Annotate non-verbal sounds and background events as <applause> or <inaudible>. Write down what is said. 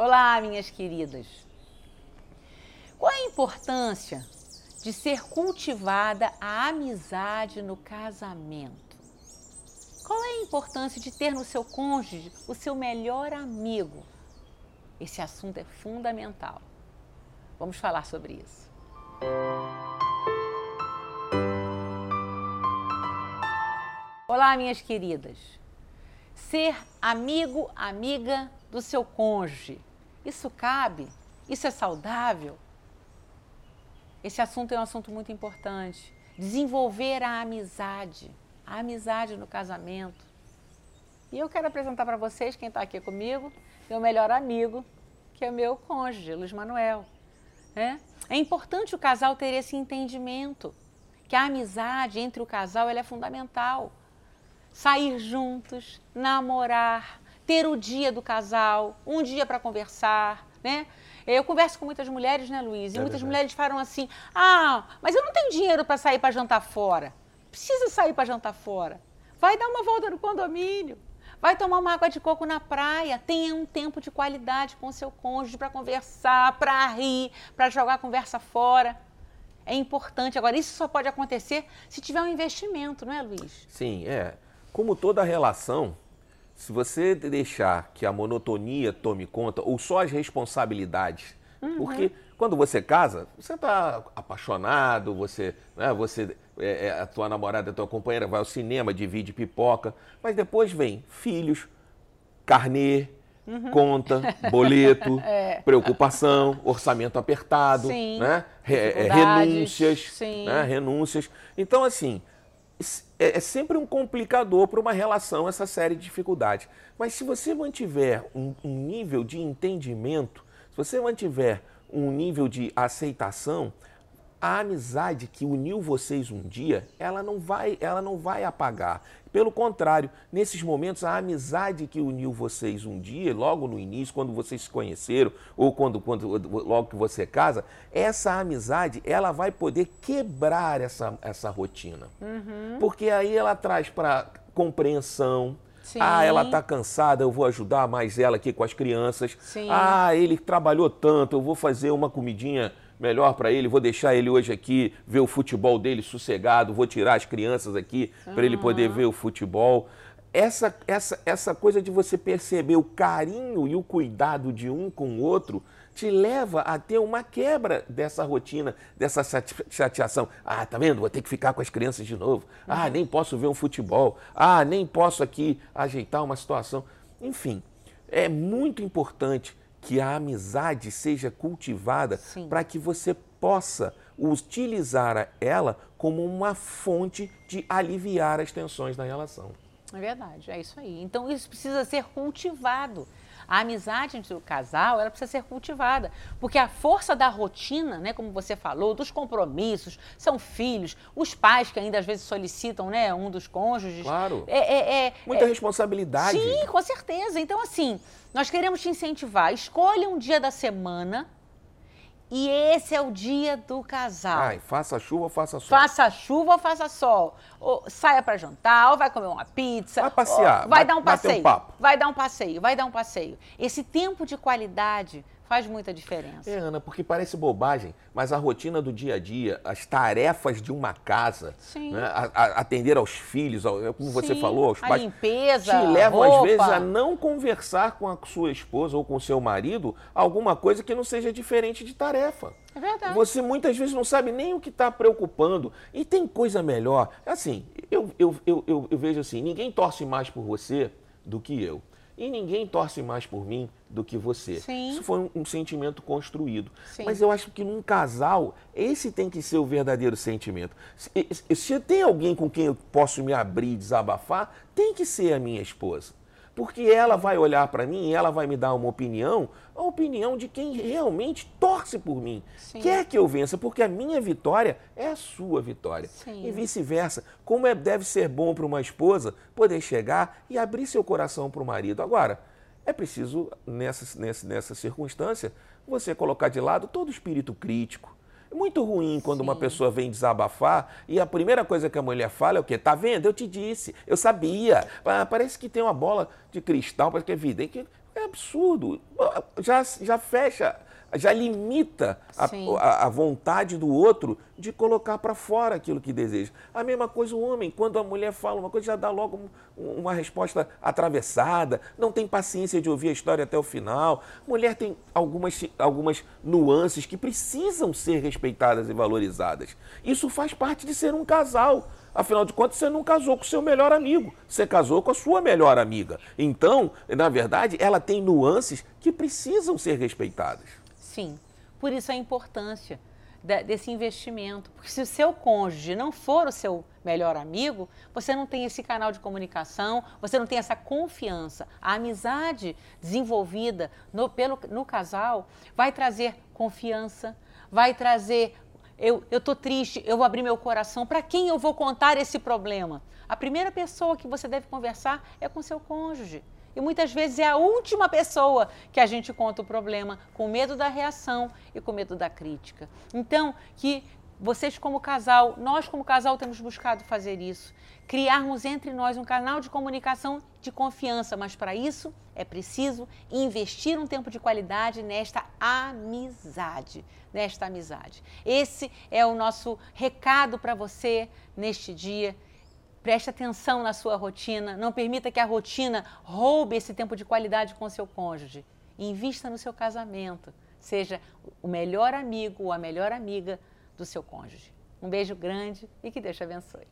Olá, minhas queridas. Qual a importância de ser cultivada a amizade no casamento? Qual é a importância de ter no seu cônjuge o seu melhor amigo? Esse assunto é fundamental. Vamos falar sobre isso. Olá, minhas queridas. Ser amigo, amiga do seu cônjuge, isso cabe? Isso é saudável? Esse assunto é um assunto muito importante. Desenvolver a amizade, a amizade no casamento. E eu quero apresentar para vocês quem está aqui comigo, meu melhor amigo, que é meu cônjuge, Luiz Manuel. É? é importante o casal ter esse entendimento, que a amizade entre o casal é fundamental. Sair juntos, namorar, ter o dia do casal, um dia para conversar, né? Eu converso com muitas mulheres, né, Luiz? E é muitas verdade. mulheres falam assim: ah, mas eu não tenho dinheiro para sair para jantar fora. Precisa sair para jantar fora. Vai dar uma volta no condomínio. Vai tomar uma água de coco na praia. Tenha um tempo de qualidade com o seu cônjuge para conversar, para rir, para jogar a conversa fora. É importante. Agora, isso só pode acontecer se tiver um investimento, não é, Luiz? Sim, é. Como toda relação, se você deixar que a monotonia tome conta, ou só as responsabilidades, uhum. porque quando você casa, você está apaixonado, você, né, você é, é, a tua namorada, a tua companheira vai ao cinema, divide pipoca, mas depois vem filhos, carnê, uhum. conta, boleto, <laughs> é. preocupação, orçamento apertado, Sim. né? É, renúncias, né? renúncias. Então, assim, é, é sempre um complicador para uma relação essa série de dificuldades. Mas se você mantiver um, um nível de entendimento, se você mantiver um nível de aceitação, a amizade que uniu vocês um dia, ela não vai, ela não vai apagar. Pelo contrário, nesses momentos, a amizade que uniu vocês um dia, logo no início, quando vocês se conheceram, ou quando, quando logo que você casa, essa amizade, ela vai poder quebrar essa, essa rotina. Uhum. Porque aí ela traz para compreensão, Sim. Ah, ela está cansada, eu vou ajudar mais ela aqui com as crianças. Sim. Ah, ele trabalhou tanto, eu vou fazer uma comidinha melhor para ele, vou deixar ele hoje aqui ver o futebol dele sossegado, vou tirar as crianças aqui uhum. para ele poder ver o futebol. Essa, essa, essa coisa de você perceber o carinho e o cuidado de um com o outro te leva a ter uma quebra dessa rotina, dessa chateação. Ah, tá vendo? Vou ter que ficar com as crianças de novo. Ah, uhum. nem posso ver um futebol. Ah, nem posso aqui ajeitar uma situação. Enfim, é muito importante que a amizade seja cultivada para que você possa utilizar ela como uma fonte de aliviar as tensões da relação. É verdade, é isso aí. Então isso precisa ser cultivado. A amizade entre o casal, ela precisa ser cultivada, porque a força da rotina, né, como você falou, dos compromissos, são filhos, os pais que ainda às vezes solicitam, né, um dos cônjuges. Claro. É, é, é Muita é, responsabilidade. Sim, com certeza. Então assim, nós queremos te incentivar. Escolha um dia da semana e esse é o dia do casal. Ai, faça chuva ou faça sol. Faça chuva ou faça sol. Ou saia para jantar, ou vai comer uma pizza. Vai passear. Vai dar um passeio. Um. Vai dar um passeio, vai dar um passeio. Esse tempo de qualidade Faz muita diferença. É, Ana, porque parece bobagem, mas a rotina do dia a dia, as tarefas de uma casa, né, a, a, atender aos filhos, ao, é como Sim. você falou, aos a pais. limpeza, te levam, roupa. às vezes, a não conversar com a sua esposa ou com o seu marido alguma coisa que não seja diferente de tarefa. É verdade. Você muitas vezes não sabe nem o que está preocupando. E tem coisa melhor. Assim, eu, eu, eu, eu, eu vejo assim: ninguém torce mais por você do que eu e ninguém torce mais por mim do que você. Sim. Isso foi um, um sentimento construído. Sim. Mas eu acho que num casal, esse tem que ser o verdadeiro sentimento. Se, se tem alguém com quem eu posso me abrir e desabafar, tem que ser a minha esposa porque ela vai olhar para mim e ela vai me dar uma opinião, a opinião de quem realmente torce por mim. Sim. Quer que eu vença, porque a minha vitória é a sua vitória. Sim. E vice-versa. Como é, deve ser bom para uma esposa poder chegar e abrir seu coração para o marido. Agora, é preciso, nessa, nessa, nessa circunstância, você colocar de lado todo o espírito crítico, é muito ruim quando Sim. uma pessoa vem desabafar e a primeira coisa que a mulher fala é o quê? Tá vendo? Eu te disse, eu sabia. Parece que tem uma bola de cristal, parece que é vida. É absurdo. Já, já fecha já limita a, a, a, vontade do outro de colocar para fora aquilo que deseja. A mesma coisa o homem, quando a mulher fala uma coisa, já dá logo uma resposta atravessada, não tem paciência de ouvir a história até o final. Mulher tem algumas, algumas nuances que precisam ser respeitadas e valorizadas. Isso faz parte de ser um casal. Afinal de contas, você não casou com o seu melhor amigo, você casou com a sua melhor amiga. Então, na verdade, ela tem nuances que precisam ser respeitadas. Sim, por isso a importância desse investimento. Porque se o seu cônjuge não for o seu melhor amigo, você não tem esse canal de comunicação, você não tem essa confiança. A amizade desenvolvida no, pelo, no casal vai trazer confiança, vai trazer. Eu estou triste, eu vou abrir meu coração. Para quem eu vou contar esse problema? A primeira pessoa que você deve conversar é com seu cônjuge. E muitas vezes é a última pessoa que a gente conta o problema, com medo da reação e com medo da crítica. Então, que vocês como casal, nós como casal temos buscado fazer isso, criarmos entre nós um canal de comunicação de confiança, mas para isso é preciso investir um tempo de qualidade nesta amizade, nesta amizade. Esse é o nosso recado para você neste dia Preste atenção na sua rotina. Não permita que a rotina roube esse tempo de qualidade com seu cônjuge. Invista no seu casamento. Seja o melhor amigo ou a melhor amiga do seu cônjuge. Um beijo grande e que Deus te abençoe.